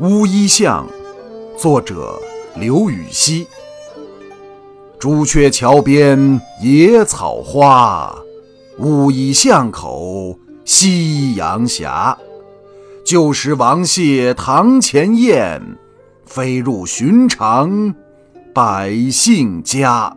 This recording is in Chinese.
乌衣巷作者刘禹锡。朱雀桥边野草花乌衣巷口夕阳斜。旧时王谢堂前燕飞入寻常百姓家。